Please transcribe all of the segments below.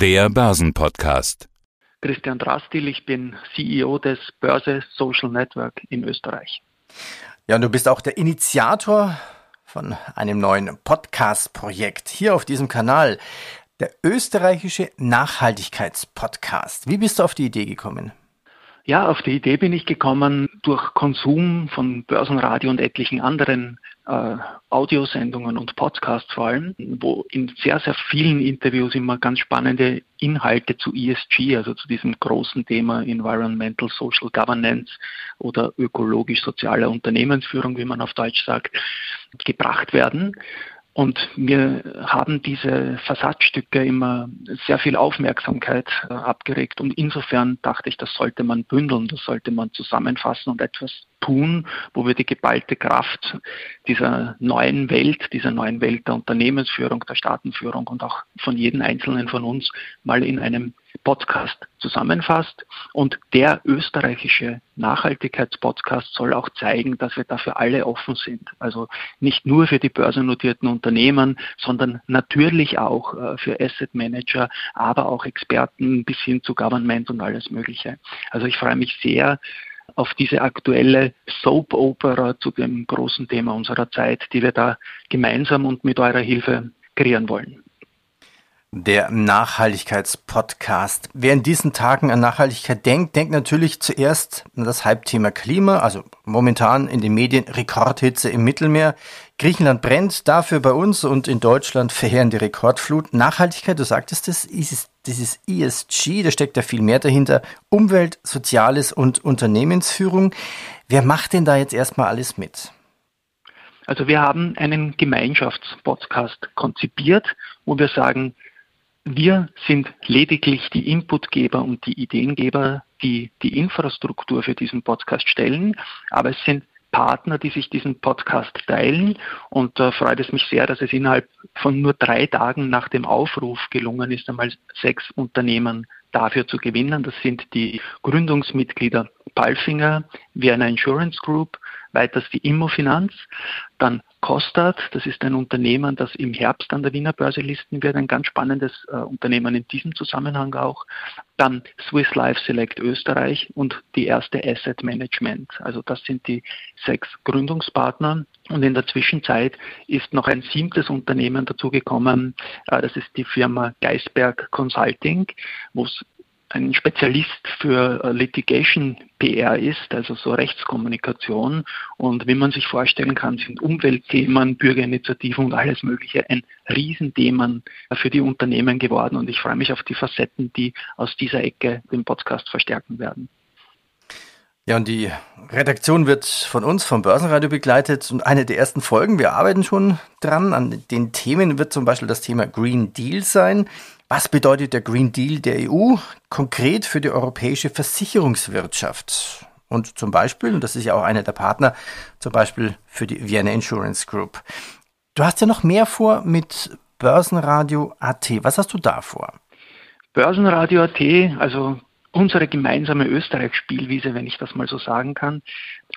Der Börsenpodcast. Christian Drastil, ich bin CEO des Börse Social Network in Österreich. Ja, und du bist auch der Initiator von einem neuen Podcast-Projekt hier auf diesem Kanal, der österreichische Nachhaltigkeitspodcast. Wie bist du auf die Idee gekommen? Ja, auf die Idee bin ich gekommen durch Konsum von Börsenradio und etlichen anderen äh, Audiosendungen und Podcasts vor allem, wo in sehr, sehr vielen Interviews immer ganz spannende Inhalte zu ESG, also zu diesem großen Thema Environmental Social Governance oder ökologisch-sozialer Unternehmensführung, wie man auf Deutsch sagt, gebracht werden. Und mir haben diese Versatzstücke immer sehr viel Aufmerksamkeit äh, abgeregt. Und insofern dachte ich, das sollte man bündeln, das sollte man zusammenfassen und etwas tun, wo wir die geballte Kraft dieser neuen Welt, dieser neuen Welt der Unternehmensführung, der Staatenführung und auch von jedem Einzelnen von uns mal in einem Podcast zusammenfasst. Und der österreichische Nachhaltigkeitspodcast soll auch zeigen, dass wir dafür alle offen sind. Also nicht nur für die börsennotierten Unternehmen, sondern natürlich auch äh, für Asset Manager, aber auch Experten bis hin zu Government und alles Mögliche. Also ich freue mich sehr, auf diese aktuelle Soap-Opera zu dem großen Thema unserer Zeit, die wir da gemeinsam und mit eurer Hilfe kreieren wollen. Der Nachhaltigkeitspodcast. Wer in diesen Tagen an Nachhaltigkeit denkt, denkt natürlich zuerst an das Halbthema Klima, also momentan in den Medien Rekordhitze im Mittelmeer. Griechenland brennt, dafür bei uns und in Deutschland verheerende Rekordflut. Nachhaltigkeit, du sagtest es, ist dieses ESG, da steckt ja viel mehr dahinter. Umwelt, Soziales und Unternehmensführung. Wer macht denn da jetzt erstmal alles mit? Also wir haben einen Gemeinschaftspodcast konzipiert, wo wir sagen, wir sind lediglich die Inputgeber und die Ideengeber, die die Infrastruktur für diesen Podcast stellen, aber es sind Partner, die sich diesen Podcast teilen. Und da freut es mich sehr, dass es innerhalb von nur drei Tagen nach dem Aufruf gelungen ist, einmal sechs Unternehmen dafür zu gewinnen. Das sind die Gründungsmitglieder Palfinger, Vienna Insurance Group, weiters die Immofinanz, dann Kostat, das ist ein Unternehmen, das im Herbst an der Wiener Börse listen wird, ein ganz spannendes äh, Unternehmen in diesem Zusammenhang auch. Dann Swiss Life Select Österreich und die erste Asset Management. Also das sind die sechs Gründungspartner. Und in der Zwischenzeit ist noch ein siebtes Unternehmen dazugekommen. Äh, das ist die Firma Geisberg Consulting, wo es ein Spezialist für äh, Litigation PR ist, also so Rechtskommunikation. Und wie man sich vorstellen kann, sind Umweltthemen, Bürgerinitiativen und alles Mögliche ein Riesenthema für die Unternehmen geworden. Und ich freue mich auf die Facetten, die aus dieser Ecke den Podcast verstärken werden. Ja, und die Redaktion wird von uns, vom Börsenradio begleitet. Und eine der ersten Folgen, wir arbeiten schon dran, an den Themen wird zum Beispiel das Thema Green Deal sein. Was bedeutet der Green Deal der EU konkret für die europäische Versicherungswirtschaft? Und zum Beispiel, und das ist ja auch einer der Partner, zum Beispiel für die Vienna Insurance Group. Du hast ja noch mehr vor mit Börsenradio AT. Was hast du da vor? Börsenradio AT, also unsere gemeinsame Österreich-Spielwiese, wenn ich das mal so sagen kann,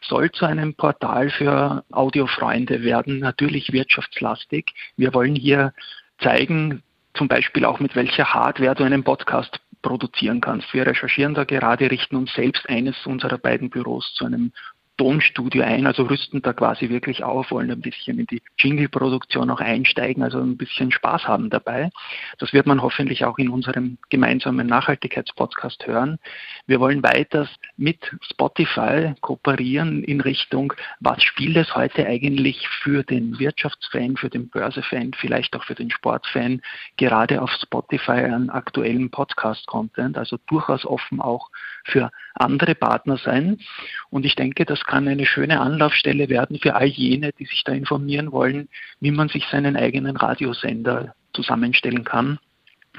soll zu einem Portal für Audiofreunde werden, natürlich wirtschaftslastig. Wir wollen hier zeigen, zum Beispiel auch mit welcher Hardware du einen Podcast produzieren kannst. Wir recherchieren da gerade, richten uns selbst eines unserer beiden Büros zu einem Tonstudio ein, also rüsten da quasi wirklich auf, wollen ein bisschen in die Jingle-Produktion auch einsteigen, also ein bisschen Spaß haben dabei. Das wird man hoffentlich auch in unserem gemeinsamen Nachhaltigkeitspodcast hören. Wir wollen weiters mit Spotify kooperieren in Richtung, was spielt es heute eigentlich für den Wirtschaftsfan, für den Börsefan, vielleicht auch für den Sportfan, gerade auf Spotify an aktuellen Podcast-Content, also durchaus offen auch für andere Partner sein. Und ich denke, das kann eine schöne Anlaufstelle werden für all jene, die sich da informieren wollen, wie man sich seinen eigenen Radiosender zusammenstellen kann.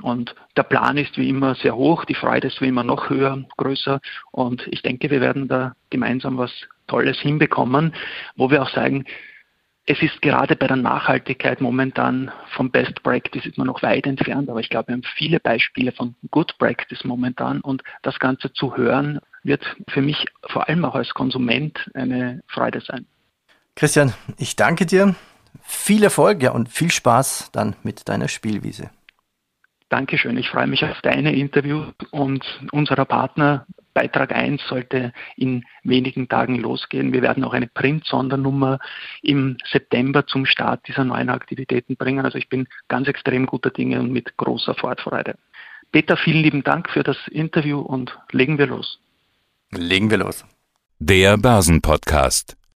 Und der Plan ist wie immer sehr hoch, die Freude ist wie immer noch höher, größer. Und ich denke, wir werden da gemeinsam was Tolles hinbekommen, wo wir auch sagen, es ist gerade bei der Nachhaltigkeit momentan vom Best Practice ist man noch weit entfernt, aber ich glaube, wir haben viele Beispiele von Good Practice momentan und das Ganze zu hören wird für mich vor allem auch als Konsument eine Freude sein. Christian, ich danke dir. Viel Erfolg ja, und viel Spaß dann mit deiner Spielwiese. Dankeschön. Ich freue mich auf deine Interview und unserer Partner. Beitrag 1 sollte in wenigen Tagen losgehen. Wir werden auch eine Print-Sondernummer im September zum Start dieser neuen Aktivitäten bringen. Also ich bin ganz extrem guter Dinge und mit großer Vorfreude. Peter, vielen lieben Dank für das Interview und legen wir los. Legen wir los. Der Börsenpodcast.